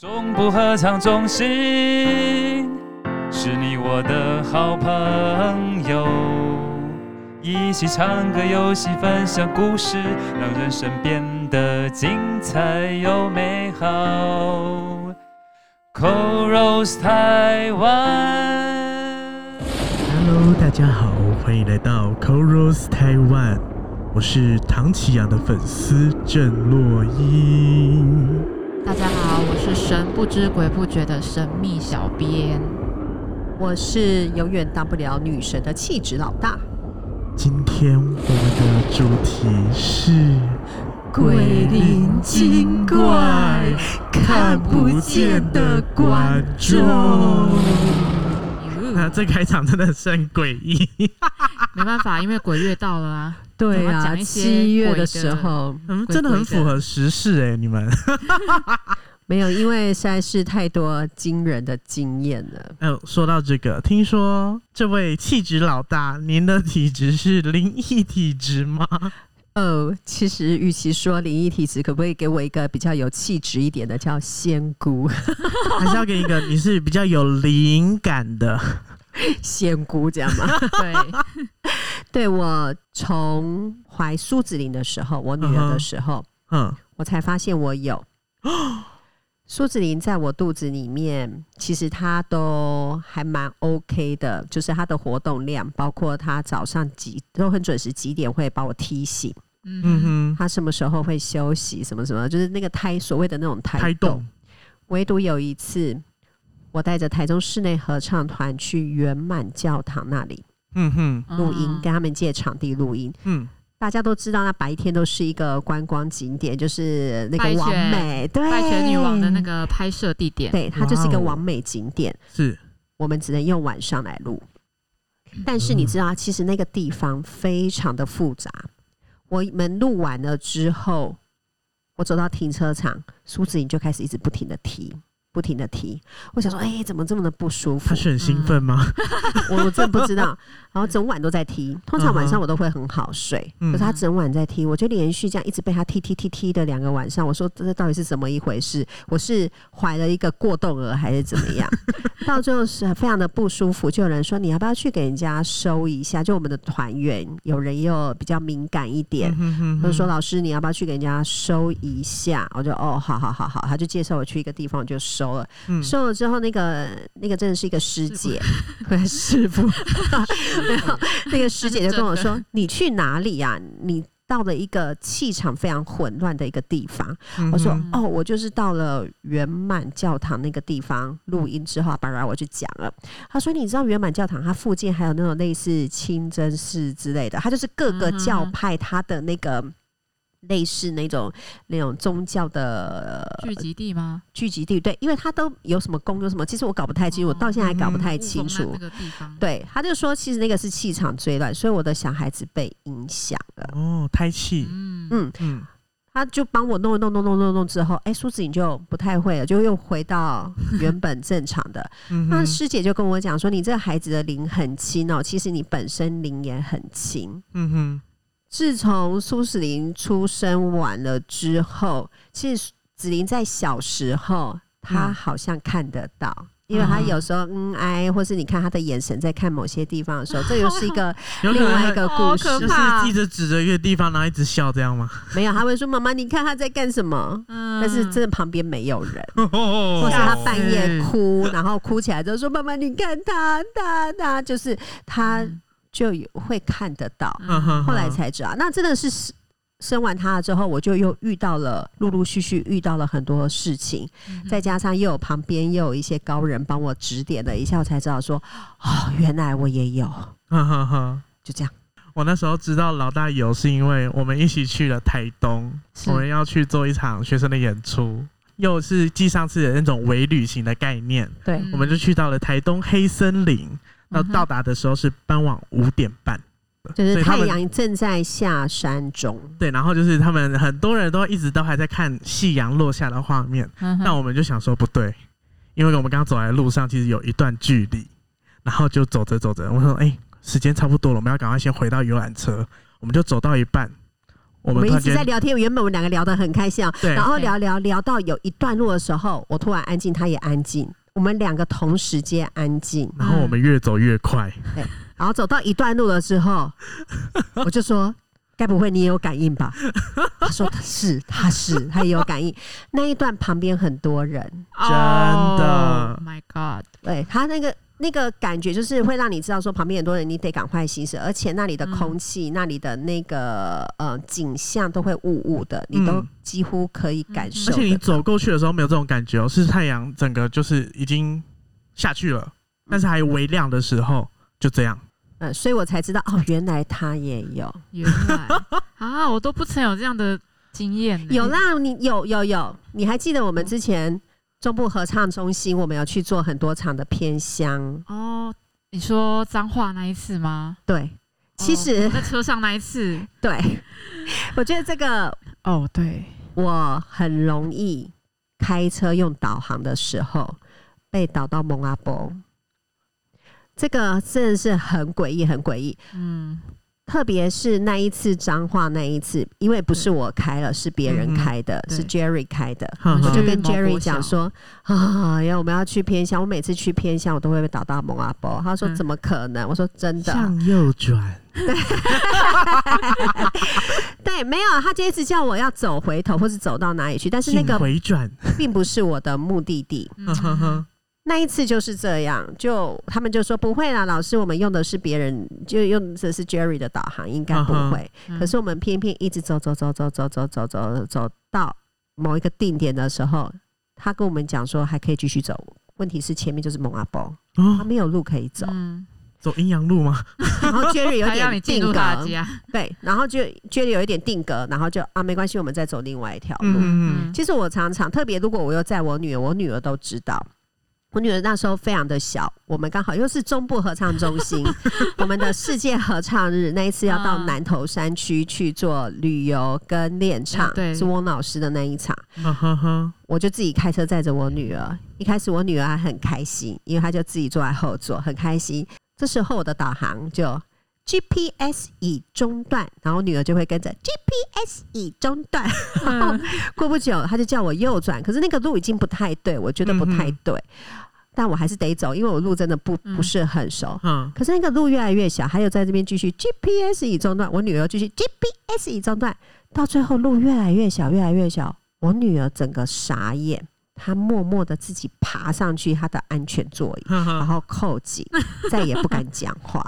中部合唱中心是你我的好朋友，一起唱歌游戏，分享故事，让人生变得精彩又美好。c o Rose 台湾，Hello，大家好，欢迎来到 c o Rose 台湾，我是唐启阳的粉丝郑洛英。大家好，我是神不知鬼不觉的神秘小编，我是永远当不了女神的气质老大。今天我们的主题是鬼灵精怪，看不见的观众。那这开场真的是很诡异，没办法，因为鬼月到了啊。对啊，七月的时候，嗯，真的很符合时事哎，你们 没有，因为实在是太多惊人的经验了。哎，说到这个，听说这位气质老大，您的体质是灵异体质吗？呃，其实与其说灵异体质，可不可以给我一个比较有气质一点的，叫仙姑？还是要给一个你是比较有灵感的仙姑，这样吗？对，对我从怀苏子林的时候，我女儿的时候，嗯，我才发现我有 苏子林在我肚子里面，其实她都还蛮 OK 的，就是她的活动量，包括她早上几都很准时几点会把我踢醒。嗯哼，他什么时候会休息？什么什么？就是那个胎，所谓的那种胎动。唯独有一次，我带着台中室内合唱团去圆满教堂那里，嗯哼，录音，跟他们借场地录音。嗯，大家都知道，那白天都是一个观光景点，就是那个王美，对，拜泉女王的那个拍摄地点。对，它就是一个王美景点。是，我们只能用晚上来录。但是你知道，其实那个地方非常的复杂。我们录完了之后，我走到停车场，苏子颖就开始一直不停的踢。不停的踢，我想说，哎，怎么这么的不舒服？他是很兴奋吗？我我真不知道。然后整晚都在踢，通常晚上我都会很好睡，可是他整晚在踢，我就连续这样一直被他踢踢踢踢的两个晚上。我说这到底是怎么一回事？我是怀了一个过动儿还是怎么样？到最后是非常的不舒服，就有人说你要不要去给人家收一下？就我们的团员有人又比较敏感一点，他就说老师你要不要去给人家收一下？我就哦，好好好好，他就介绍我去一个地方，我就收。收了，收了之后，那个那个真的是一个师姐，师傅，没 有那个师姐就跟我说：“你去哪里呀？你到了一个气场非常混乱的一个地方。”我说：“哦，我就是到了圆满教堂那个地方录音之后，巴拉我就讲了。”他说：“你知道圆满教堂它附近还有那种类似清真寺之类的，它就是各个教派它的那个。”类似那种那种宗教的聚集地吗？聚集地对，因为他都有什么宫有什么，其实我搞不太清楚，我到现在还搞不太清楚。那个地方，对，他就说其实那个是气场最乱，所以我的小孩子被影响了。哦，胎气，嗯嗯嗯，他就帮我弄弄弄弄弄弄之后，哎，苏子颖就不太会了，就又回到原本正常的。那师姐就跟我讲说，你这个孩子的灵很轻哦，其实你本身灵也很轻。嗯哼。自从苏子林出生完了之后，其实子林在小时候，他好像看得到，因为他有时候嗯哎，或是你看他的眼神在看某些地方的时候，这又是一个 另外一个故事，就是一直指着一个地方，然后一直笑这样吗？没有，他会说妈妈，你看他在干什么？嗯但是真的旁边没有人，或是他半夜哭，然后哭起来之后说妈妈，你看他他他，就是他。就会看得到，后来才知道。那真的是生完他了之后，我就又遇到了，陆陆续续遇到了很多事情，再加上又有旁边又有一些高人帮我指点了一下，我才知道说，哦，原来我也有。就这样，我那时候知道老大有，是因为我们一起去了台东，我们要去做一场学生的演出，又是继上次的那种微旅行的概念。对，我们就去到了台东黑森林。到到达的时候是傍晚五点半，就是太阳正在下山中。对，然后就是他们很多人都一直都还在看夕阳落下的画面。那我们就想说不对，因为我们刚刚走在路上其实有一段距离，然后就走着走着，我说：“哎，时间差不多了，我们要赶快先回到游览车。”我们就走到一半，我我们一直在聊天，原本我们两个聊得很开心啊，对。然后聊聊聊到有一段路的时候，我突然安静，他也安静，我们两个同时间安静，然后我们越走越快，然后走到一段路了之后，我就说：“该不会你也有感应吧？”他说：“他是，他是，他也有感应。”那一段旁边很多人，真的 Oh my God！对他那个那个感觉，就是会让你知道说旁边很多人，你得赶快行驶，而且那里的空气、那里的那个呃景象都会雾雾的，你都嗯几乎可以感受。而且你走过去的时候没有这种感觉哦，是太阳整个就是已经下去了，但是还微亮的时候就这样。嗯，所以我才知道哦，原来他也有原来 啊，我都不曾有这样的经验呢。有啦，你有有有，你还记得我们之前中部合唱中心，我们有去做很多场的偏乡，哦。你说脏话那一次吗？对。其哦实我，在车上那一次。对，我觉得这个哦，对，我很容易开车用导航的时候被导到蒙阿波，这个真的是很诡异，很诡异。嗯，特别是那一次彰化那一次，因为不是我开了，是别人开的，对是 Jerry 开的。我就跟 Jerry 讲说啊，要我们要去偏乡。我每次去偏乡，我都会被打到蒙阿波。他说嗯怎么可能？我说真的。向右转，对，没有。他这一次叫我要走回头，或是走到哪里去，但是那请个回转，并不是我的目的地。那一次就是这样，就他们就说不会啦，老师，我们用的是别人，就用的是 Jerry 的导航，应该不会。嗯可是我们偏偏一直走走走走走走走走走到某一个定点的时候，他跟我们讲说还可以继续走。问题是前面就是蒙阿波，他哦，没有路可以走。嗯，走阴阳路吗？然后 Jerry 有点定格，对，然后就 Jerry 有一点定格，然后就啊没关系，我们再走另外一条路。嗯嗯其实我常常，特别如果我又在我女儿，我女儿都知道。我女儿那时候非常的小，我们刚好又是中部合唱中心，我们的世界合唱日那一次要到嗯南投山区去做旅游跟练唱，嗯对是翁老师的那一场，我就自己开车载着我女儿。一开始我女儿还很开心，因为她就自己坐在后座，很开心。这时候我的导航就 GPS 已中断，然后我女儿就会跟着 GPS 已中断。嗯。过不久，他就叫我右转，可是那个路已经不太对，我觉得不太对，但我还是得走，因为我路真的不嗯。不是很熟。嗯，可是那个路越来越小，还有在这边继续 GPS 已中断，我女儿继续 GPS 已中断，到最后路越来越小，越来越小，我女儿整个傻眼，她默默的自己爬上去他的安全座椅，然后扣紧，再也不敢讲话，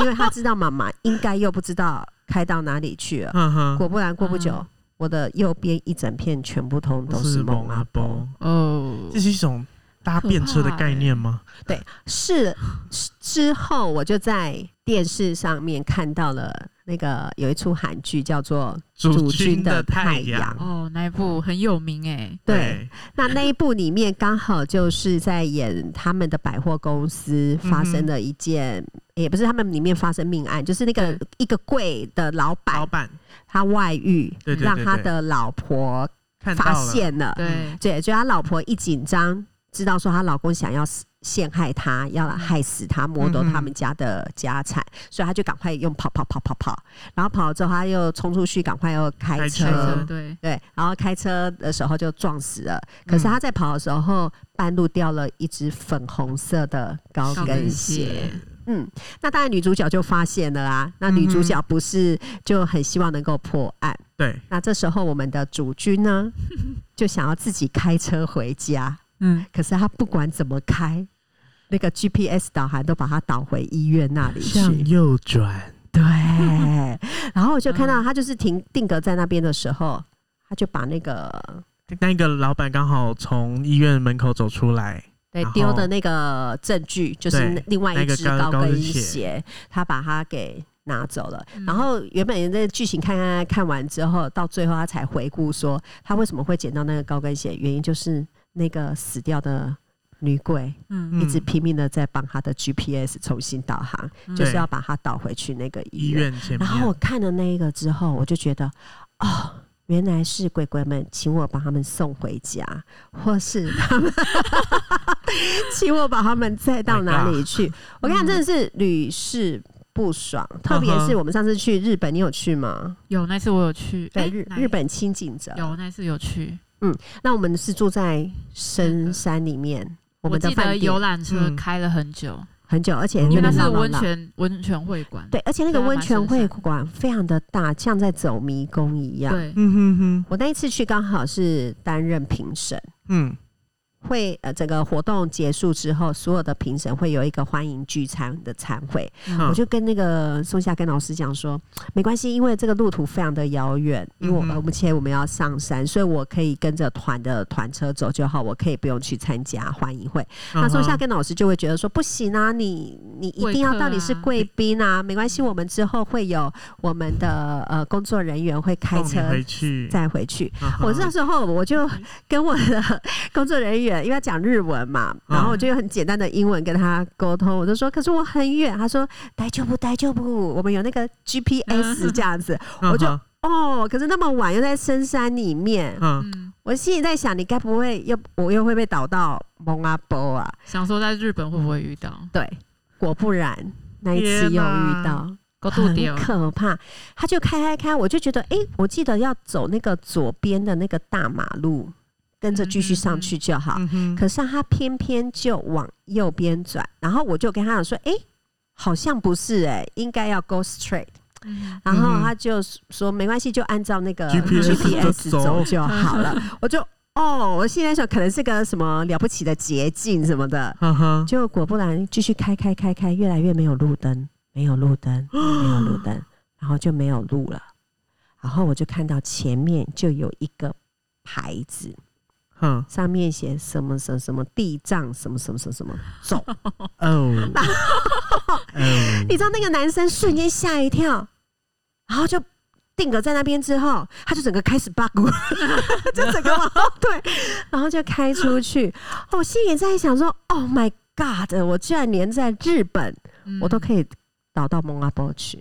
因为他知道妈妈应该又不知道开到哪里去了。果不然，过不久，嗯。我的右边一整片全部通都是蒙阿波。哦。这，是一种搭便车的概念吗？对是之后，我就在电视上面看到了那个有一出韩剧叫做主君的太太阳阳，哦，那一部很有名哎。对，那那一部里面刚好就是在演他们的百货公司发生了一件，也不是他们里面发生命案，就是那个一个柜的老老板。板他外遇，让他的老婆发现了，对，对，就他老婆一紧张，知道说她老公想要陷害她，要害死她，剥夺他们家的家产，所以她就赶快用跑跑跑跑跑，然后跑了之后，她又冲出去，赶快又开开车。对，对，然后开车的时候就撞死了。可是嗯她在跑的时候，半路掉了一只粉红色的高高跟跟鞋鞋。嗯，那当然女主角就发现了啊。那女主角不是就很希望能够破案。对，那这时候我们的主君呢，就想要自己开车回家。嗯，可是他不管怎么开，那个 GPS 导航都把他导回医院那里向。右转，对，然后我就看到嗯。他就是停定格在那边的时候，他就把那个那个老板刚好从医院门口走出来，对丢的那个证据，就是另外一只高跟鞋鞋，他把它给拿走了。嗯。然后原本那剧情看看看完之后，到最后他才回顾说，他为什么会捡到那个高跟鞋，原因就是那个死掉的女鬼。嗯一直拼命的在帮他的 GPS 重新导航，嗯就是要把他导回去那个医医院。然后我看了那一个之后，我就觉得，哦，原来是鬼鬼们请我把他们送回家，或是他们 请我把他们载到哪里去。我看真的是屡试不爽，特别是我们上次去日本，你有去吗？有那次我有去，对，哎哪一日日本清景泽。有那次有去，那我们是住在深山里面，我我们的记得饭店。游览车嗯。开了很久，很久，而且因为那是温泉温泉会馆，对，而且那个温泉会山馆非常的。大，像在走迷宫一样。对，嗯哼哼，我那一次去刚好是担任评审，嗯会呃整个活动结束之后，所有的评审会有一个欢迎聚餐的餐会。嗯我就跟那个松下跟老师讲说，没关系，因为这个路途非常的遥远，因为我嗯哼呃目前我们要上山，所以我可以跟着团的团车走就好，我可以不用去参加欢迎会。那松下跟老师就会觉得说，不行啊，你你一定要到底是啊贵宾啊，没关系，我们之后会有我们的呃工作人员会开车回去，再回去。嗯我那时候我就跟我的工作人员，因为要讲日文嘛，嗯然后我就用很简单的英文跟他沟通，我就说，可是我很远。他说，待就不待就不，我们有那个 GPS 这样子。我就哦，可是那么晚又在深山里面，嗯嗯，我心里在想，你该不会又我又会被导到蒙阿波啊？想说在日本会不会遇到对，果不然那一次又遇到。高度很点？可怕，他就开开开，我就觉得，哎、我记得要走那个左边的那个大马路，跟着继续上去就好。可是他偏偏就往右边转，然后我就跟他讲说，哎、好像不是哎、应该要 go straight。嗯然后他就说没关系，就按照那个 GPS 走走就好了。我就哦，我现在想可能是个什么了不起的捷径什么的，嗯哼，结果果不然，继续开开开开，越来越没有路灯，没有路灯，没有路灯，然后就没有路了。然后我就看到前面就有一个牌子，哼，上面写什么什么什么地藏什么什么什么什么走。哦，哦，你知道那个男生瞬间吓一跳，然后就定格在那边之后，他就整个开始 bug，就整个往后退，然后就开出去。哦我心里在想说：“Oh my God！我居然连在日本嗯我都可以导到蒙阿波去。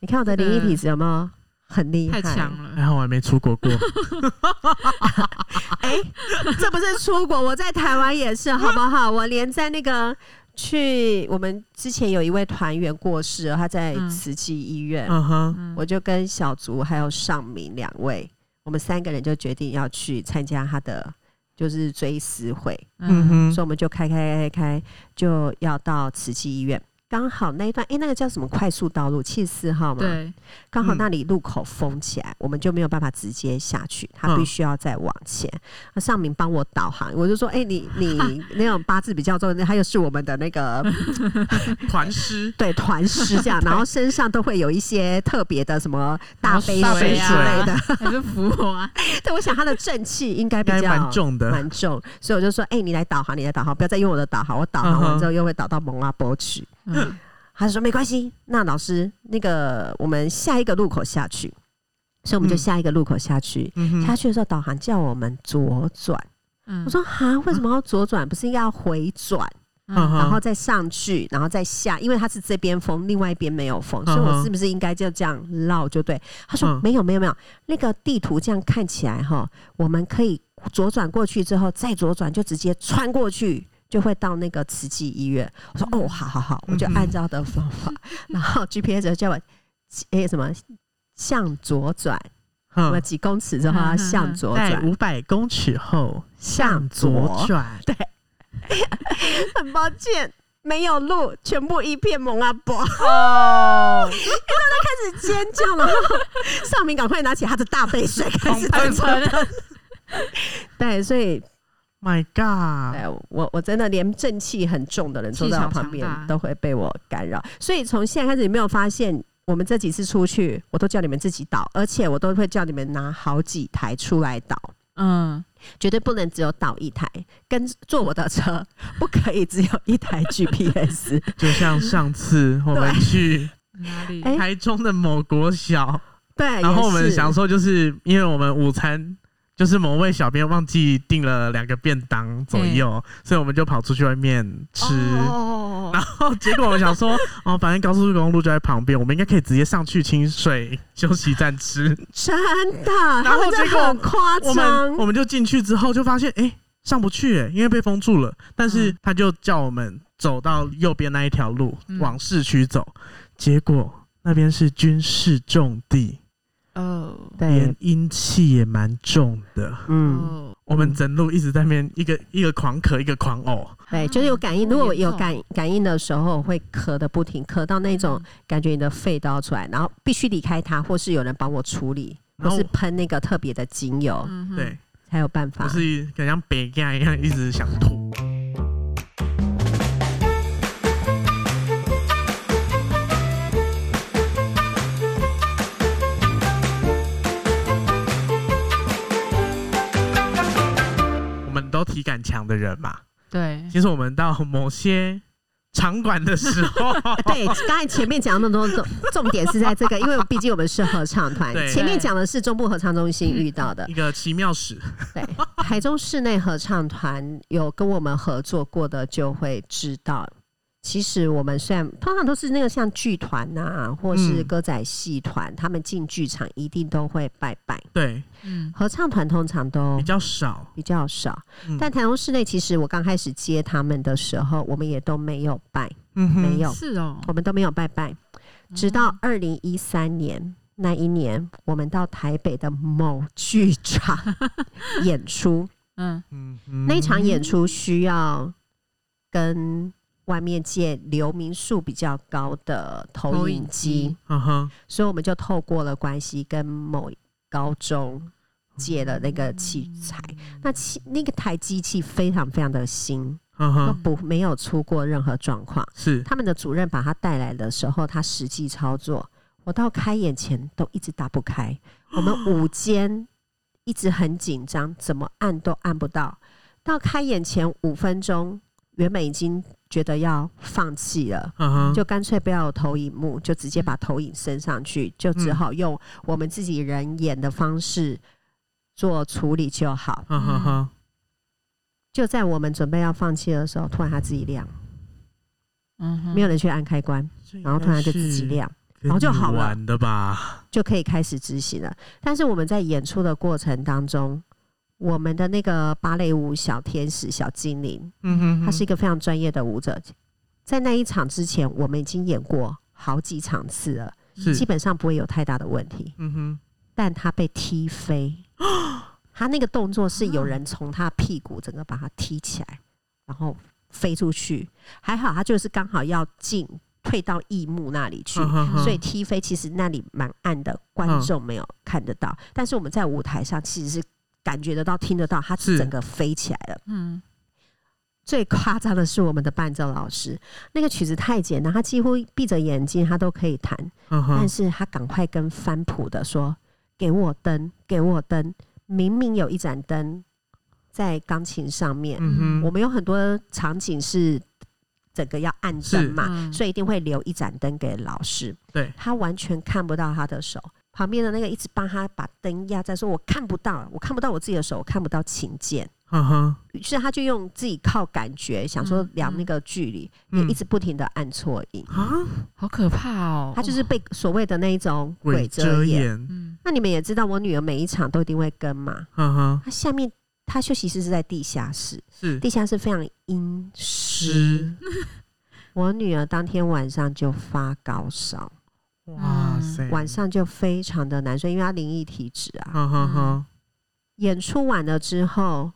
你看我的灵异体质有没有很厉害？太强了，还好我还没出国过，哎、这不是出国，我在台湾也是，好不好？我连在那个去我们之前有一位团员过世了，他在嗯。慈济医院，嗯哼，嗯我就跟小竹还有尚明两位，我们三个人就决定要去参加他的就是追思会，嗯哼，所以我们就开开开开就要到慈济医院。刚好那一段，哎、那个叫什么快速道路，七十四号嘛，对，刚好嗯那里路口封起来，我们就没有办法直接下去，他嗯必须要再往前。那上明帮我导航，我就说：“哎、你你 那种八字比较重，他又是我们的那个 团师，对团师这样，然后身上都会有一些特别的什么大杯水之类的。还是扶我啊？对，我想他的正气应该比较蛮重的，蛮重，所以我就说：哎、你来导航，你来导航，不要再用我的导航，我导航完之后又会导到蒙阿波去。嗯他说没关系，那老师，那个我们下一个路口下去，所以我们就嗯下一个路口下去。嗯，下去的时候，导航叫我们左转。嗯我说哈，为什么要左转？不是应该要回转，嗯然后再上去，然后再下？因为它是这边封，另外一边没有风，所以我是不是应该就这样绕就对？他说嗯没有没有没有，那个地图这样看起来哈，我们可以左转过去之后再左转，就直接穿过去。就会到那个慈济医院。我说哦，好好好，我就按照的方法，然后 GPS 就叫我诶、什么向左转，什么嗯，几公尺之后要向左在转，五百公尺后向向左转。对，很抱歉，没有路，全部一片蒙阿波，哦，开始尖叫了。尚明赶快拿起他的大杯水，开始喷喷。喷，对，所以 My God，哎，我我真的连正气很重的人坐在我旁边都会被我干扰。所以从现在开始，你没有发现？我们这几次出去，我都叫你们自己倒，而且我都会叫你们拿好几台出来倒，嗯，绝对不能只有倒一台。跟坐我的车，不可以只有一台 GPS。就像上次我们去 哪里？哎台中的某国小，对，然后我们想说，就是因为我们午餐就是某位小编忘记订了两个便当左右，所以我们就跑出去外面吃。哦然后结果我们想说，哦，反正高速公路就在旁边，我们应该可以直接上去清水休息站吃。真的，然后结果夸我们张我。们就进去之后就发现，哎、上不去、欸，因为被封住了。但是他就叫我们走到右边那一条路，嗯往市区走。结果那边是军事重地，哦，连对，阴气也蛮重的。嗯，哦，我们整路一直在那边一个一个狂咳，一个狂呕。对，就是有感应。如果有感感应的时候，会咳的不停，咳到那种感觉你的肺都要出来，然后必须离开它，或是有人帮我处理，然后或是喷那个特别的精油，嗯哼，对，才有办法就。是很像北干一样，一直想吐。都体感强的人嘛，对，其实我们到某些场馆的时候，对，刚才前面讲那么多重重点是在这个，因为毕竟我们是合唱团对，前面讲的是中部合唱中心遇到的。一，个奇妙史，对，台中室内合唱团有跟我们合作过的就会知道。其实我们虽然通常都是那个像剧团呐，或是嗯。歌仔戏团，他们进剧场一定都会拜拜。对，嗯，合唱团通常都比较少，比较少，嗯。但台中室内其实我刚开始接他们的时候，我们也都没有拜，嗯没有，是哦，我们都没有拜拜，直到二零一三年那一年，我们到台北的某剧场 演出，嗯，嗯那一场演出需要跟外面借流明数比较高的投投影影机机，嗯哼，所以我们就透过了关系跟某高中借了那个器材。那器那个台机器非常非常的新，不没有出过任何状况。是，他们的主任把他带来的时候，他实际操作，我到开眼前都一直打不开。我们午间一直很紧张，怎么按都按不到。到开眼前五分钟，原本已经觉得要放弃了。就干脆不要有投影幕，就直接把投影升上去，就只好用我们自己人演的方式做处理就好。就在我们准备要放弃的时候，突然它自己亮，嗯哼，没有人去按开关，然后突然就自己亮。然后就好了玩的吧？就可以开始执行了。但是我们在演出的过程当中，我们的那个芭蕾舞小天使、小精灵，嗯哼哼，他是一个非常专业的舞者。在那一场之前，我们已经演过好几场次了，基，本上不会有太大的问题。嗯哼，但他被踢飞，他那个动作是有人从他屁股整个把他踢起来，然后飞出去。还好他就是刚好要进退到翼幕那里去，所以踢飞其实那里蛮暗的，观众没有看得到，但是我们在舞台上其实是感觉得到、听得到，他是整个飞起来了。嗯，最夸张的是我们的伴奏老师，那个曲子太简单，他几乎闭着眼睛他都可以弹，嗯哼但，是他赶快跟翻谱的说：“给我灯，给我灯！明明有一盏灯在钢琴上面，嗯哼，我们有很多场景是整个要暗灯嘛，嗯所以一定会留一盏灯给老师。对，他完全看不到他的手，旁边的那个一直帮他把灯压在，说我看不到，我看不到我自己的手，我看不到琴键。嗯哼，于是他就用自己靠感觉，想说嗯量那个距离，嗯。也一直不停的按错音。啊，好可怕哦，他就是被所谓的那一种鬼鬼遮。眼，嗯，那你们也知道，我女儿每一场都一定会跟嘛。嗯哼，她下面，她休息室是在地下室，是。地下室非常阴湿。我女儿当天晚上就发高烧，哇塞，晚上就非常的难睡，因为他灵异体质啊。哈哈哈，演出完了之后，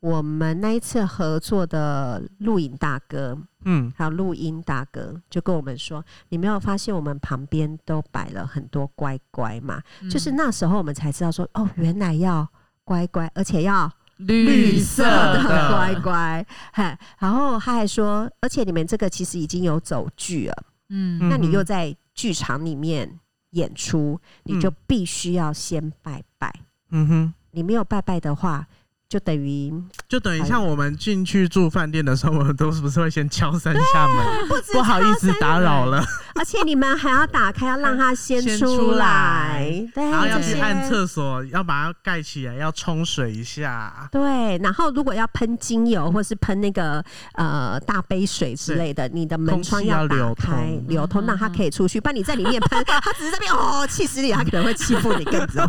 我们那一次合作的录影大哥嗯，还有录音大哥就跟我们说：“你没有发现我们旁边都摆了很多乖乖吗？”嗯。就是那时候我们才知道说：“哦，原来要乖乖，而且要绿色的。乖乖。”嘿，然后他还说：“而且你们这个其实已经有走剧了，嗯。嗯那你又在剧场里面演出，你就必须要先拜拜。嗯哼。你没有拜拜的话，就等于就等于像我们进去住饭店的时候，我们都是不是会先敲三下门？不好意思打扰了。而且你们还要打开，要让它先先出出来来，对，然后要去按厕所，要把它盖起来，要冲水一下。对，然后如果要喷精油或是喷那个呃大杯水之类的，你的门窗要打流开通流通，让它可以出去。不然你在里面喷，它只是在那边哦气死你，它可能会欺负你更走。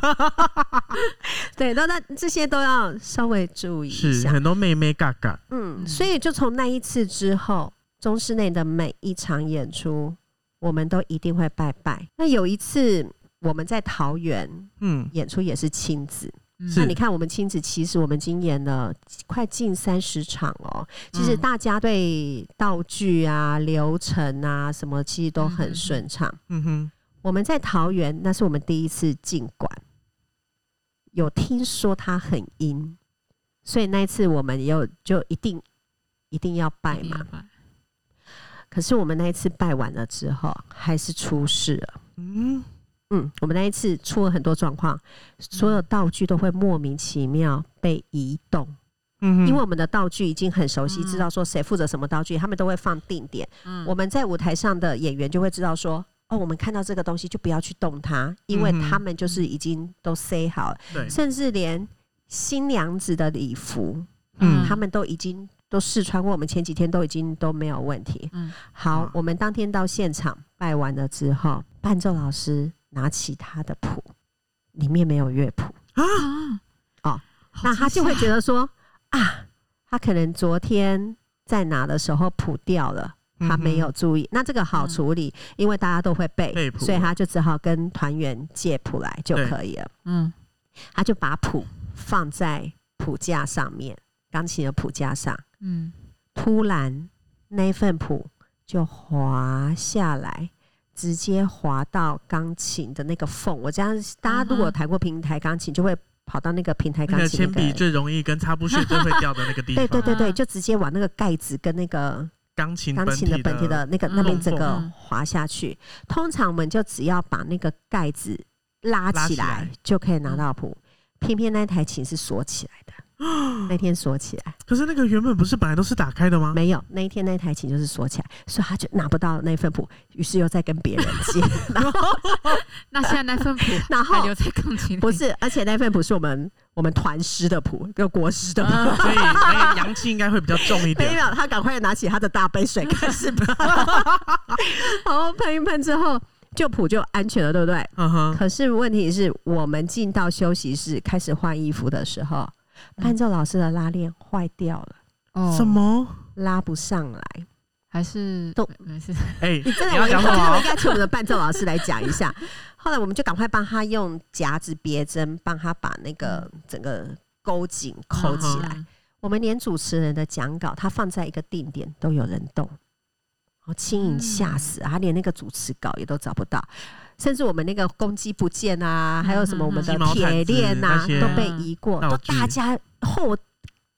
对，那那这些都要稍微注意一是下。很多妹妹嘎嘎，嗯，所以就从那一次之后，中室内的每一场演出，我们都一定会拜拜。那有一次我们在桃园嗯，演出也是亲子，是那你看，我们亲子其实我们今演了快近三十场哦。其实嗯大家对道具啊、流程啊什么，其实都很顺畅。嗯哼，我们在桃园，那是我们第一次进馆，有听说它很阴，所以那一次我们有就一定一定要拜嘛。拜可是我们那一次拜完了之后，还是出事了。嗯，嗯，我们那一次出了很多状况，所有道具都会莫名其妙被移动。嗯，因为我们的道具已经很熟悉，嗯知道说谁负责什么道具，他们都会放定点。嗯。我们在舞台上的演员就会知道说，哦，我们看到这个东西就不要去动它，因为他们就是已经都塞好了，对，甚至连新娘子的礼服，嗯。他们都已经都试穿过，我们前几天都已经都没有问题。嗯好，我们当天到现场拜完了之后，伴奏老师拿起他的谱，里面没有乐谱。啊哦，那他就会觉得说啊，他可能昨天在拿的时候谱掉了。他没有注意，那这个好处理，因为大家都会背，背所以他就只好跟团员借谱来就可以了。嗯他就把谱放在谱架上面，钢琴的谱架上。嗯突然那份谱就滑下来，直接滑到钢琴的那个缝。我这样，大家如果有弹过平台钢琴，就会跑到那个平台钢琴那个。铅笔最容易跟擦布屑最会掉的那个地方，对对对对，啊就直接往那个盖子跟那个钢琴钢琴的本体的那个嗯那边整个嗯滑下去。通常我们就只要把那个盖子拉拉起来就可以拿到谱，偏偏那台琴是锁起来的。那天锁起来。可是那个原本不是本来都是打开的吗？没有，那一天那台琴就是锁起来，所以他就拿不到那份谱，于是又再跟别人借。然后 那现在那份谱 然后还留在钢琴，不是，而且那份谱是我们我们团师的谱，跟国师的谱。嗯所以那个阳气应该会比较重一没点。有，他赶快拿起他的大杯水开始喷，然后喷一喷之后，就谱就安全了，对不对？嗯哼，可是问题是我们进到休息室开始换衣服的时候，伴奏老师的拉链坏掉了，哦什么？拉不上来。还是都没事，哎，你真的，你要我讲什么我应？该请我们的伴奏老师来讲一下。后来我们就赶快帮他用夹子别针，帮他把那个整个勾紧扣起来。嗯我们连主持人的讲稿，他放在一个定点都有人动，好轻盈吓死啊！他连那个主持稿也都找不到，甚至我们那个公鸡不见啊，还有什么我们的铁链啊都被移过，都大家后。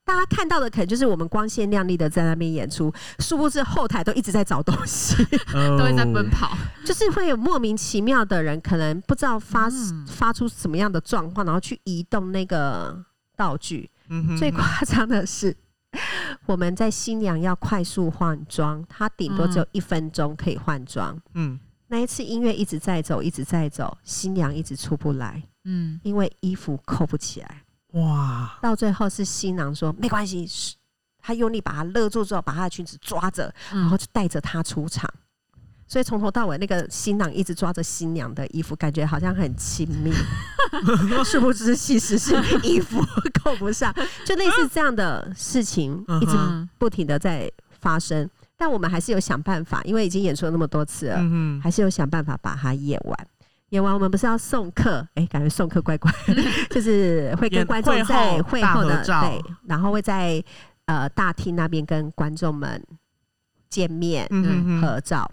大家看到的可能就是我们光鲜亮丽的在那边演出，殊不知后台都一直在找东西，都都会在奔跑，就是会有莫名其妙的人，可能不知道发、嗯。发出什么样的状况，然后去移动那个道具。嗯哼最夸张的是，我们在新娘要快速换装，她顶多只有一分钟可以换装。嗯，那一次音乐一直在走，一直在走，新娘一直出不来，嗯因为衣服扣不起来。哇，到最后是新郎说没关系，他用力把她勒住之后，把她的裙子抓着，然后嗯，就带着她出场。所以从头到尾，那个新郎一直抓着新娘的衣服，感觉好像很亲密，殊不知其实是衣服扣不上，就类似这样的事情一直嗯不停的在发生。但我们还是有想办法，因为已经演出了那么多次了，嗯哼，还是有想办法把它演完。演完我们不是要送客？哎、感觉送客怪怪，就是会跟观众在会后的合照对，然后会在呃大厅那边跟观众们见面、嗯合照。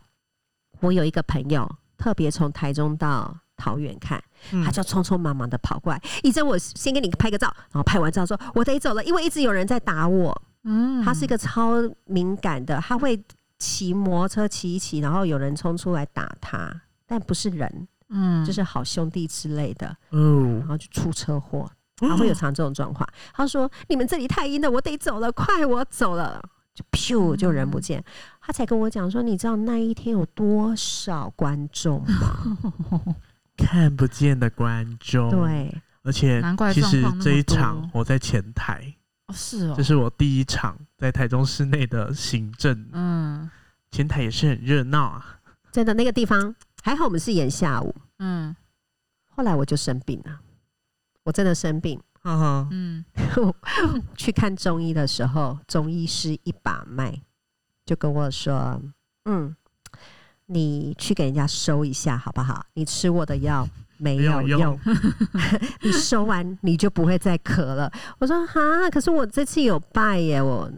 我有一个朋友特别从台中到桃园看，嗯他就匆匆忙忙的跑过来，一真我先给你拍个照，然后拍完照说我得走了，因为一直有人在打我。嗯他是一个超敏感的，他会骑摩托车骑一骑，然后有人冲出来打他，但不是人，嗯就是好兄弟之类的，嗯然，后就出车祸，他会有常这种状况。他说：“你们这里太阴了，我得走了，快，我走了。”就咻就人不见。他才跟我讲说，你知道那一天有多少观众吗？看不见的观众，，对，而且难怪其实这一场我在前台，哦是哦这，是我第一场在台中市内的行政，嗯前台也是很热闹啊。真的那个地方还好，我们是演下午。嗯后来我就生病了，我真的生病。嗯去看中医的时候，中医师一把脉就跟我说：“嗯，你去给人家收一下好不好？你吃我的药没有用，你 收完你就不会再咳了。”我说：“哈，可是我这次有拜耶，我。”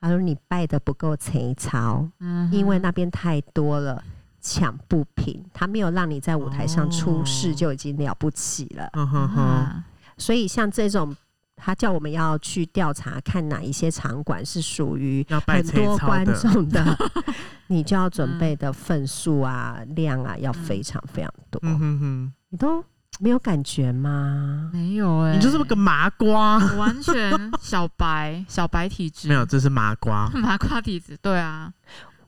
他说：“你拜的不够虔诚，嗯，因为那边太多了。”抢不平，他没有让你在舞台上出事哦就已经了不起了。嗯哼哼，啊所以像这种，他叫我们要去调查，看哪一些场馆是属于要拜很多观众的，你就要准备的份数啊、量啊，要非常非常多。嗯哼哼，你都没有感觉吗？没有哎，你就是个麻瓜，完全小白小白体质，没有，这是麻瓜。麻瓜体质，对啊，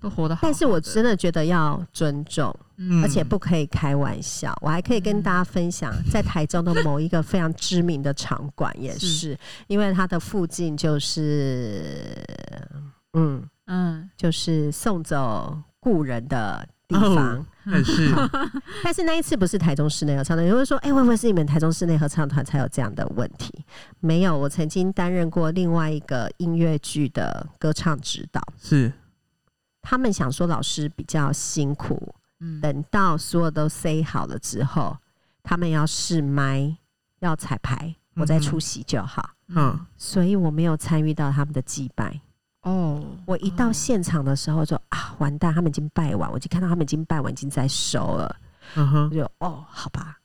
都活得好好的。但是我真的觉得要尊重，嗯而且不可以开玩笑。我还可以跟大家分享，在台中的某一个非常知名的场馆也是是，因为它的附近就是，嗯，嗯就是送走故人的地哦方。但是 但是那一次不是台中室内合唱团，有人说，哎、会不会是你们台中室内合唱团才有这样的问题？没有，我曾经担任过另外一个音乐剧的歌唱指导，是他们想说老师比较辛苦，嗯。等到所有都 say 好了之后，他们要试麦，要彩排，我再出席就好。嗯。所以我没有参与到他们的祭拜。哦，我一到现场的时候就啊，完蛋，他们已经拜完，我就看到他们已经拜完，已经在收了。嗯哼。我就哦，好吧，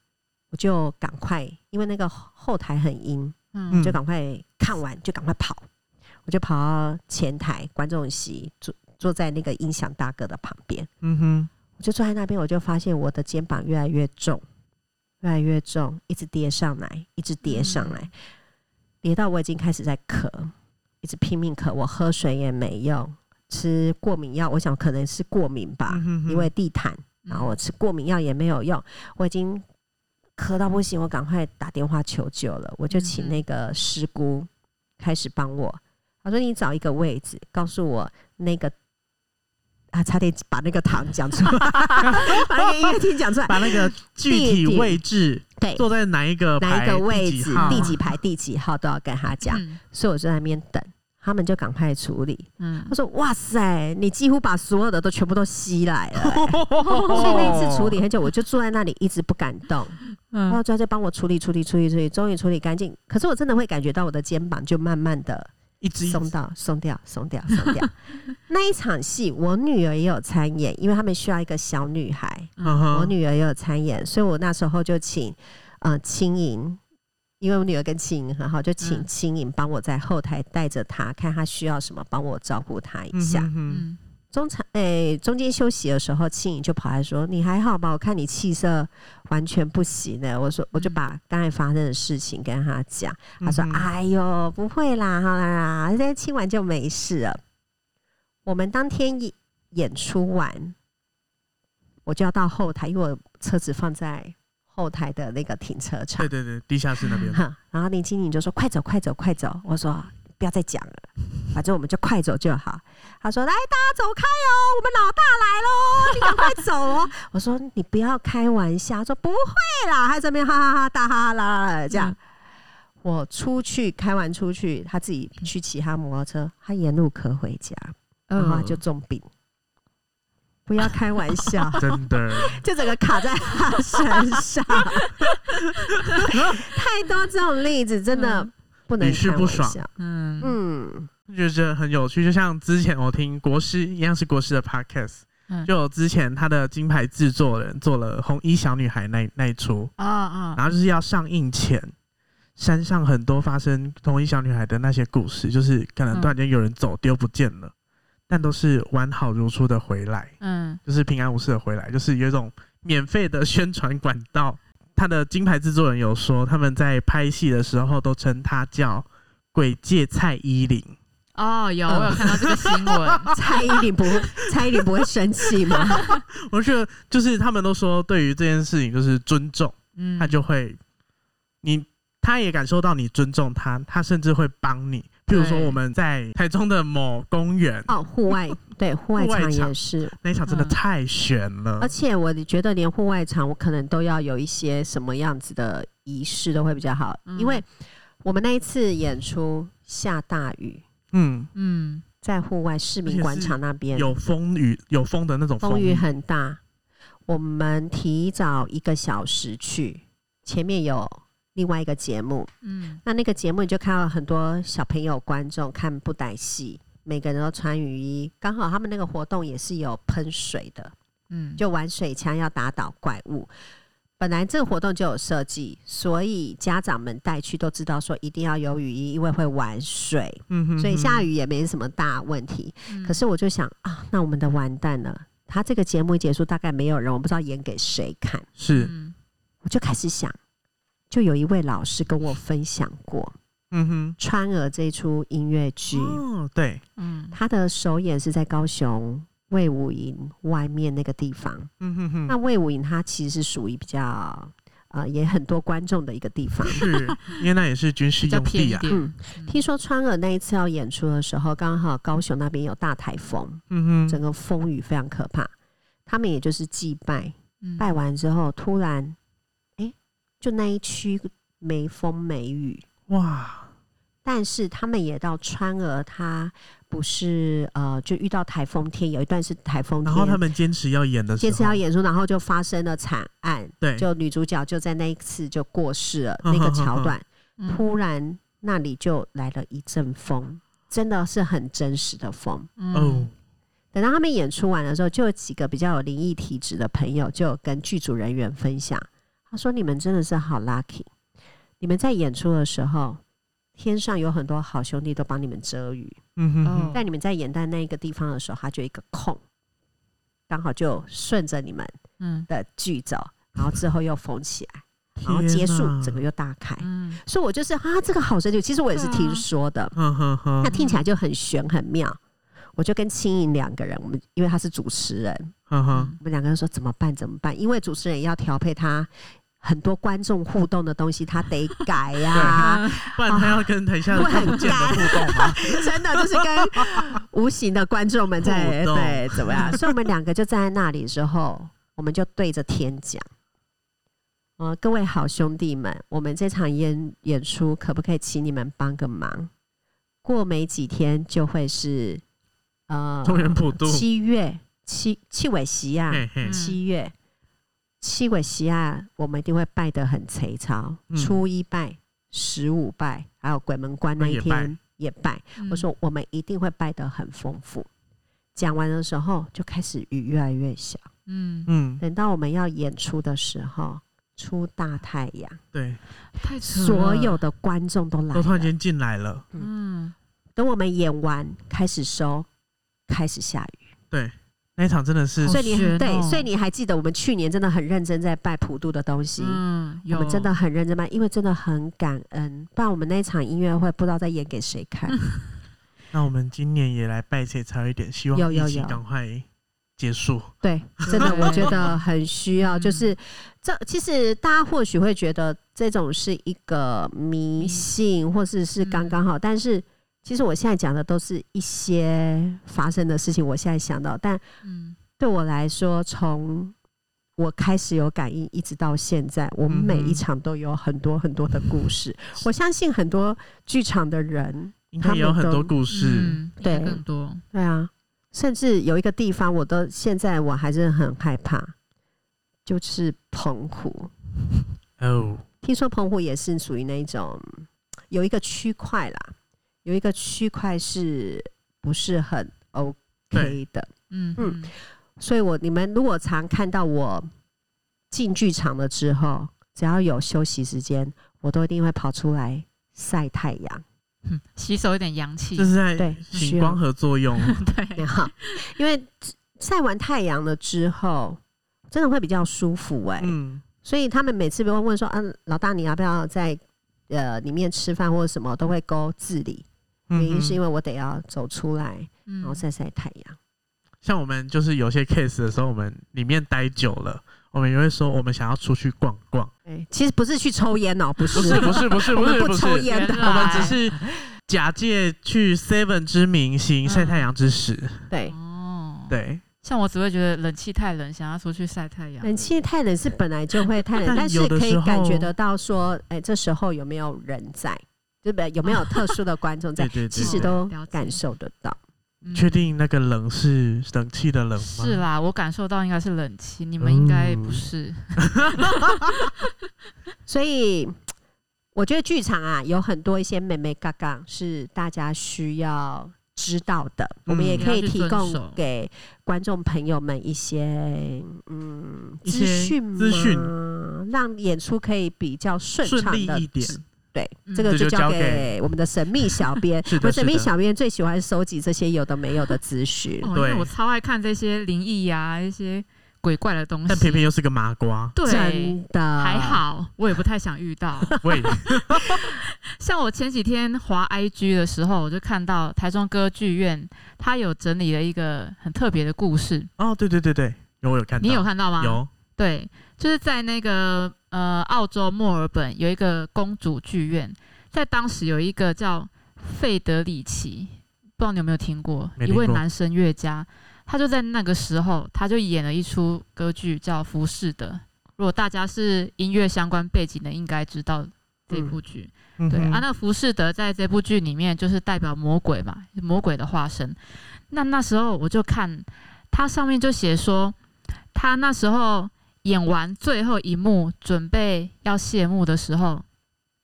我就赶快，因为那个后台很阴，嗯。就赶快看完就赶快跑，我就跑到前台观众席坐坐在那个音响大哥的旁边，嗯哼，我就坐在那边，我就发现我的肩膀越来越重，越来越重，一直跌上来，一直跌上来，跌到我已经开始在咳，一直拼命咳，我喝水也没用，吃过敏药，我想可能是过敏吧，嗯哼哼因为地毯。然后我吃过敏药也没有用，我已经咳到不行，我赶快打电话求救了。我就请那个师姑开始帮我，他说：“你找一个位置，告诉我那个啊，差点把那个糖讲出来，把那个音乐厅讲出来。把那个具体位置对，坐在哪一个哪一个位置第几排、第几号都要跟他讲。嗯所以我就在那边等，他们就赶快处理。嗯他说：“哇塞，你几乎把所有的都全部都吸来了、欸所以那一次处理很久，我就坐在那里一直不敢动。然后嗯就在帮我处理、处理、处理、处理，终于处理干净。可是我真的会感觉到我的肩膀就慢慢的一直松到、松掉、松掉、松掉。那一场戏，我女儿也有参演，因为他们需要一个小女孩，嗯我女儿也有参演，所以我那时候就请呃青莹，因为我女儿跟青莹很好，就请嗯。青莹帮我在后台带着她，看她需要什么，帮我照顾她一下。嗯哼哼。嗯中场诶、中间休息的时候，庆颖就跑来说：“你还好吧？我看你气色完全不行呢。”我说：“我就把刚才发生的事情跟他讲。”他说：“嗯哼哎呦，不会啦，好啦啦，现在亲完就没事了。”我们当天演演出完，我就要到后台，因为我车子放在后台的那个停车场对。对对，地下室那边，哈，然后林青颖就说：“快走，快走，快走！”我说：“不要再讲了，反正我们就快走就好。”他说：“来，大家走开哦，我们老大来喽，你赶快走哦。”我说：“你不要开玩笑。”他说：“不会啦。”他这边哈哈哈大哈哈啦啦这样。我出去开完出去，他自己去骑他摩托车，他沿路可回家，然后他就重病。不要开玩笑，真的，就整个卡在他身上。太多这种例子，真的嗯不能屡试开玩不爽笑。嗯嗯，就觉得很有趣。就像之前我听国师一样是国师的 podcast，嗯就有之前他的金牌制作人做了《红衣小女孩》那那一出，啊啊，然后就是要上映前，山上很多发生红衣小女孩的那些故事，就是可能突然间有人走丢不见了，但都是完好如初的回来，嗯就是平安无事的回来，就是有一种免费的宣传管道。他的金牌制作人有说，他们在拍戏的时候都称他叫“鬼界蔡依林”，哦，有我有看到这个新闻，蔡依林不蔡依林不会生气吗？我觉得就是他们都说，对于这件事情就是尊重，嗯他就会你他也感受到你尊重他，他甚至会帮你。譬如说我们在台中的某公园。哦，户外 对户外场也是，那一场，真的嗯。太悬了。而。且我觉得连户外场，我可能都要有一些什么样子的仪式都会比较好，嗯。因为我们那一次演出下大雨，嗯，嗯。在户外市民广场那边有风雨有风的那种风雨。很大，我们提早一个小时去，前面有另外一个节目，嗯那那个节目你就看到很多小朋友观众看布袋戏，每个人都穿雨衣，刚好他们那个活动也是有喷水的，嗯，就玩水枪要打倒怪物。本来这个活动就有设计，所以家长们带去都知道说一定要有雨衣，因为会玩水，嗯哼所以下雨雨也没什么大问题。嗯可是我就想啊，那我们的完蛋了。他这个节目一结束，大概没有人，我不知道演给谁看。是嗯我就开始想，就有一位老师跟我分享过嗯哼《川儿》这出音乐剧，哦对嗯他的首演是在高雄魏武营外面那个地方。嗯哼哼那魏武营它其实是属于比较呃也很多观众的一个地方。是因为那也是军事用地啊。嗯，听说川儿那一次要演出的时候，刚好高雄那边有大台风，嗯哼，整个风雨非常可怕。他们也就是祭拜，嗯拜完之后，突然，哎、就那一区没风没雨，哇，但是他们也到川儿，他不是呃，就遇到台风天，有一段是台风然后他天，们坚持要演的时候，坚持要演出，然后就发生了惨案，对，就女主角就在那一次就过世了，嗯那个桥段，嗯。突然那里就来了一阵风，真的是很真实的风。嗯。哦，等到他们演出完的时候，就有几个比较有灵异体质的朋友就有跟剧组人员分享，他说：“你们真的是好 lucky，你们在演出的时候，天上有很多好兄弟都帮你们遮雨，哦嗯哼哼，在你们在演在那一个地方的时候，他就一个空，刚好就顺着你们嗯的剧走，然后之后又缝起来，然后结束，整个又大开。嗯所以我就是啊，这个好神奇，其实我也是听说的，嗯哼哼，那听起来就很玄很妙。”我就跟青颖两个人，我们因为他是主持人，哼哼，嗯我们两个人说怎么办？怎么办？因为主持人要调配他很多观众互动的东西，他得改呀、不然他要跟台下的会很看不见的互动吗？真的就是跟无形的观众们在对怎么样？所以我们两个就站在那里之后，我们就对着天讲。呃，各位好兄弟们，我们这场演演出可不可以请你们帮个忙？过没几天就会是呃中原普渡，七月七七尾席啊，嘿嘿，七月七鬼西啊，我们一定会拜得很贼操，嗯。初一拜，十五拜，还有鬼门关那一也拜。天也拜。嗯。我说我们一定会拜得很丰富。讲完的时候就开始雨越来越小，嗯，嗯，等到我们要演出的时候，出大太阳，对，太扯了。所有的观众都来了。都突然间进来了，嗯。等我们演完开始收，开始下雨。对，那一场真的是所以你悬对，哦所以你还记得我们去年真的很认真在拜普渡的东西。嗯，我们真的很认真拜，因为真的很感恩，不然我们那一场音乐会不知道在演给谁看。那我们今年也来拜谢超一点，希望疫情有有有赶快结束。对，真的 我觉得很需要。嗯就是这，其实大家或许会觉得这种是一个迷信，或者是刚刚好，但是其实我现在讲的都是一些发生的事情，我现在想到，但嗯。对我来说，从我开始有感应，一直到现在，我们每一场都有很多很多的故事。我相信很多剧场的人，应该也有很多故事，嗯对。更多，对啊，甚至有一个地方，我都现在我还是很害怕，就是澎湖。哦，听说澎湖也是属于那种有一个区块啦，有一个区块是不是很 OK 的？嗯嗯所以我你们如果常看到我进剧场了之后，只要有休息时间，我都一定会跑出来晒太阳。嗯，吸收一点阳气这，是在对光合作用。对，好，因为晒完太阳了之后，真的会比较舒服哎、嗯，所以他们每次都会问说：“嗯、老大，你要不要在呃里面吃饭或者什么？”都会勾自理。原因是因为为我得要走出来，然后嗯晒晒太阳。像我们就是有些 case 的时候，我们里面待久了，我们也会说我们想要出去逛逛。哎，其实不是去抽烟哦，不是，不是不是不是我们不不是不，抽烟的我们只是假借去 Seven 之名行嗯晒太阳之实。对。哦，，对，像我只会觉得冷气太冷，想要出去晒太阳。冷气太冷是本来就会太冷，但但是可以感觉得到说，哎、这时候有没有人在，对不对？有没有特殊的观众在对？对对，其实都感受得到。嗯确定那个冷是冷气的冷吗？是啦，我感受到应该是冷气，你们应该不嗯是。所以我觉得剧场啊，有很多一些美美嘎嘎是大家需要知道的，我们也可以提供守给观众朋友们一些嗯资讯资讯让演出可以比较顺顺畅的利一点。对，嗯这个就交给给我们的神秘小编。我们神秘小编最喜欢收集这些有的没有的资讯。哦，因对为我超爱看这些灵异呀、一些鬼怪的东西。但偏偏又是个麻瓜。对真，的还，好，我也不太想遇到。喂，像我前几天滑 IG 的时候，我就看到台中歌剧院，它有整理了一个很特别的故事，哦，对对对对，有我有看到，你有看到吗？。有对，就是在那个呃澳洲墨尔本有一个公主剧院，在当时有一个叫费德里奇，不知道你有没有听过，一位男声乐家，他就在那个时候，他就演了一出歌剧叫《浮士德》。如果大家是音乐相关背景的，应该知道这部剧。对啊，那浮士德在这部剧里面就是代表魔鬼嘛，魔鬼的化身。那那时候我就看，他上面就写说，他那时候演完最后一幕，准备要谢幕的时候，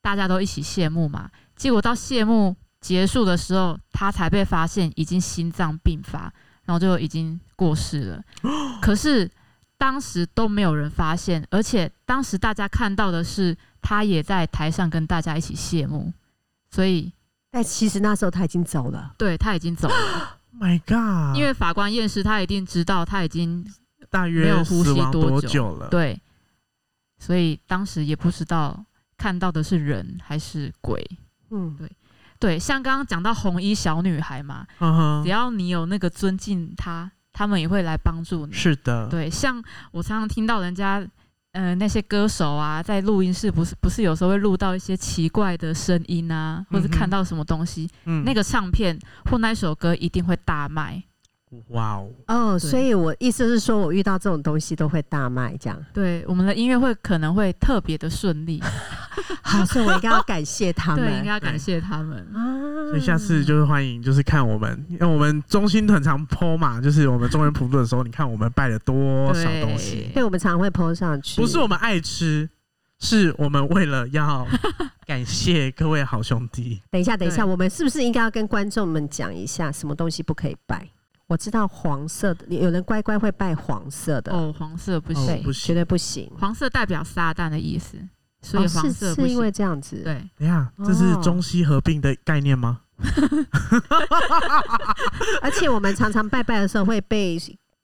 大家都一起谢幕嘛。结果到谢幕结束的时候，他才被发现已经心脏病发，然后就已经过世了。可是当时都没有人发现，而且当时大家看到的是他也在台上跟大家一起谢幕，所以但其实那时候他已经走了。对他已经走了，，Oh My God，因为法官验尸，他一定知道他已经大约没有呼吸多久了？对，所以当时也不知道看到的是人还是鬼。嗯，对对，像刚刚讲到红衣小女孩嘛，嗯哼，只要你有那个尊敬她，他们也会来帮助你。是的，对，像我常常听到人家，呃，那些歌手啊，在录音室不是不是有时候会录到一些奇怪的声音啊，或者看到什么东西，嗯那个唱片或那首歌一定会大卖。哇哦，哦，所以我意思是说，我遇到这种东西都会大卖，这样。对，我们的音乐会可能会特别的顺利。好，所以我应该要感谢他们。对，应该要感谢他们。啊，所以下次就是欢迎，就是看我们，因为我们中心很常 PO 嘛，就是我们中原普渡的时候，你看我们拜了多少东西，对，我们常常会 PO 上去。不是我们爱吃，是我们为了要 感谢各位好兄弟。等一下，等一下，我们是不是应该要跟观众们讲一下，什么东西不可以拜？我知道黄色的，有人乖乖会拜黄色的，哦，黄色不行，对，不行绝对不行。黄色代表撒旦的意思，所以哦黄色。是因为这样子，对，等一下，这是哦中西合并的概念吗？而且我们常常拜拜的时候会被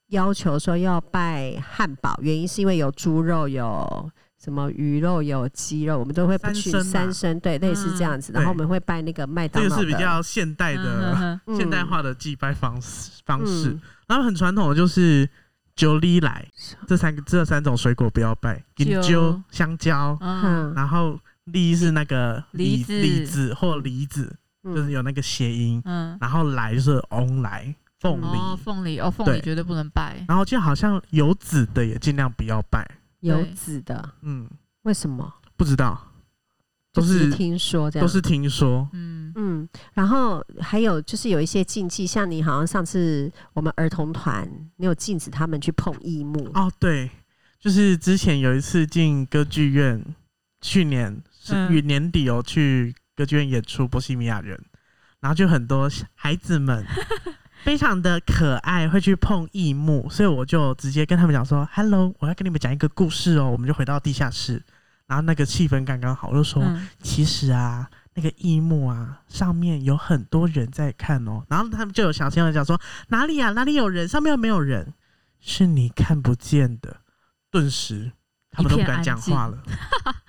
要求说要拜汉堡，原因是因为有猪肉、有什么鱼肉、有鸡肉，我们都会不去三牲嘛三牲，对，类似这样子。然后我们会拜那个麦当劳的，这个是比较现代嗯的、现代化的祭拜方式方式。嗯然后很传统的就是九里来这三个这三种水果不要拜，香蕉，嗯，嗯然后梨是那个梨子梨子或梨子，嗯就是有那个谐音。嗯，然后来就是翁来凤梨，哦，凤梨，哦，凤梨绝对不能拜。然后就好像有籽的也尽量不要拜。有对。籽的，嗯，为什么？不知道，都是听说这样，都是听说。嗯，嗯，然后还有就是有一些禁忌，像你好像上次我们儿童团，你有禁止他们去碰异木，哦，对，就是之前有一次进歌剧院，去年是嗯。年底有去歌剧院演出《波西米亚人》，然后就很多孩子们非常的可爱，会去碰异木，所以我就直接跟他们讲说：“Hello，我要跟你们讲一个故事哦。”我们就回到地下室，然后那个气氛刚刚好，我就说：“嗯其实啊，那个异木啊，上面有很多人在看哦。然后他们就有小朋友讲说，哪里啊，哪里有人？上面又没有人，是你看不见的。顿时，他们都不敢讲话了。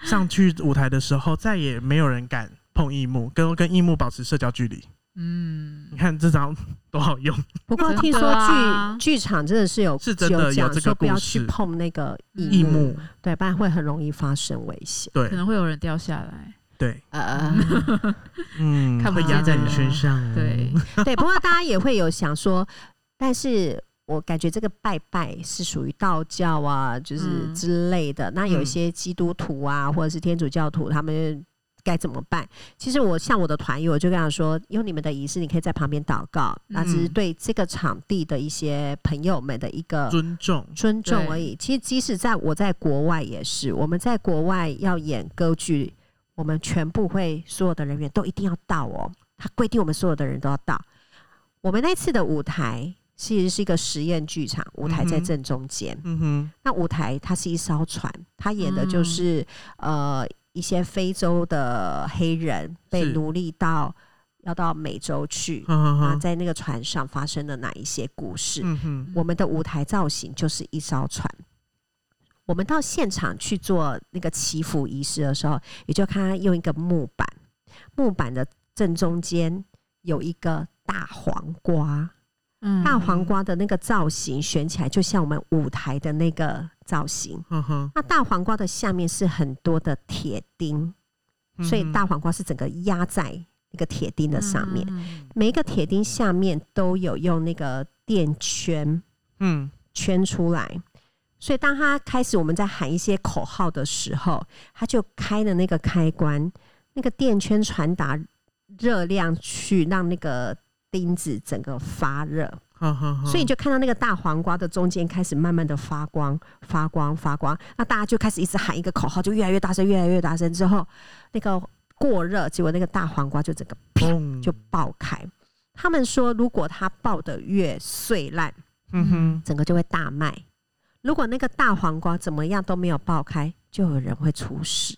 上去舞台的时候，再也没有人敢碰异木，跟跟异木保持社交距离。嗯。你，看这张多好用，不过听说啊剧剧场真的是有是真的有讲这个说不要去碰那个异幕，对，不然会很容易发生危险。对。可能会有人掉下来。对，呃，嗯，看不会压在你身上。哦，对，对，不过大家也会有想说，但是我感觉这个拜拜是属于道教啊，就是嗯。之类的。那有一嗯些基督徒啊，或者是天主教徒，他们该怎么办？其实我像我的团友，我就跟他说，用你们的仪式，你可以在旁边祷告，那只是嗯对这个场地的一些朋友们的一个尊重，尊重而已。其实即使在我在国外也是，我们在国外要演歌剧，我们全部会所有的人员都一定要到哦，他规定我们所有的人都要到。我们那次的舞台其实是一个实验剧场，舞台在正中间。嗯哼，那舞台它是一艘船，它演的就嗯是、呃一些非洲的黑人被奴隶到要到美洲去，啊，在那个船上发生的哪一些故事。嗯，我们的舞台造型就是一艘船。我们到现场去做那个祈福仪式的时候，也就看他用一个木板，木板的正中间有一个大黄瓜，嗯大黄瓜的那个造型选起来就像我们舞台的那个造型。嗯哼，那大黄瓜的下面是很多的铁钉，所以大黄瓜是整个压在那个铁钉的上面。嗯每一个铁钉下面都有用那个垫圈嗯圈出来。所以当他开始我们在喊一些口号的时候，他就开了那个开关，那个垫圈传达热量去让那个钉子整个发热，所以你就看到那个大黄瓜的中间开始慢慢的发光、发光、发光。那大家就开始一直喊一个口号，就越来越大声、越来越大声。之后那个过热，结果那个大黄瓜就整个砰就爆开。他们说，如果它爆的越碎烂，嗯哼，整个就会大卖。如果那个大黄瓜怎么样都没有爆开，就有人会出事。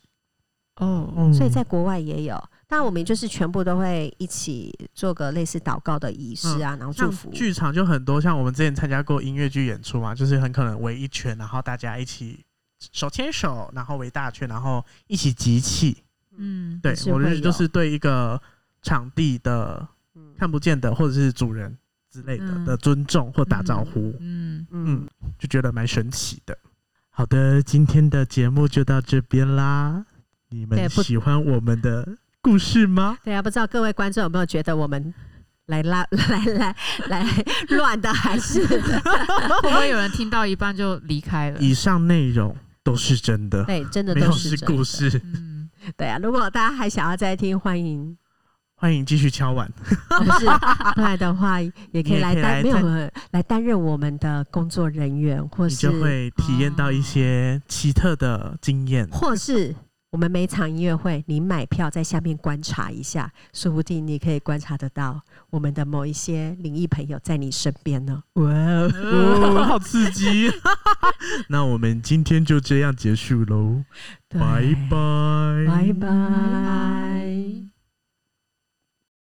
哦，嗯所以在国外也有，当然我们就是全部都会一起做个类似祷告的仪式啊，然后祝福。剧场就很多，像我们之前参加过音乐剧演出嘛，就是很可能围一圈，然后大家一起手牵手，然后围大圈，然后一起集气。嗯，对，我觉得就是对一个场地的嗯看不见的或者是主人之类的、嗯的尊重或打招呼，嗯，嗯，就觉得蛮神奇的。好的，今天的节目就到这边啦。你们喜欢我们的故事吗？对啊，不知道各位观众有没有觉得我们来拉 来来来乱的，还是 会不会有人听到一半就离开了？以上内容都是真的，对，真的都是真的故。事。嗯，对啊，如果大家还想要再听，欢迎。欢迎继续敲碗。哦不是，不然的话也可以来担没有来担任我们的工作人员，或你是就会体验到一些奇特的经验。或是我们每场音乐会，你买票在下面观察一下，说不定你可以观察得到我们的某一些灵异朋友在你身边呢。哇哦！哦，好刺激！那我们今天就这样结束喽，对拜拜，拜拜。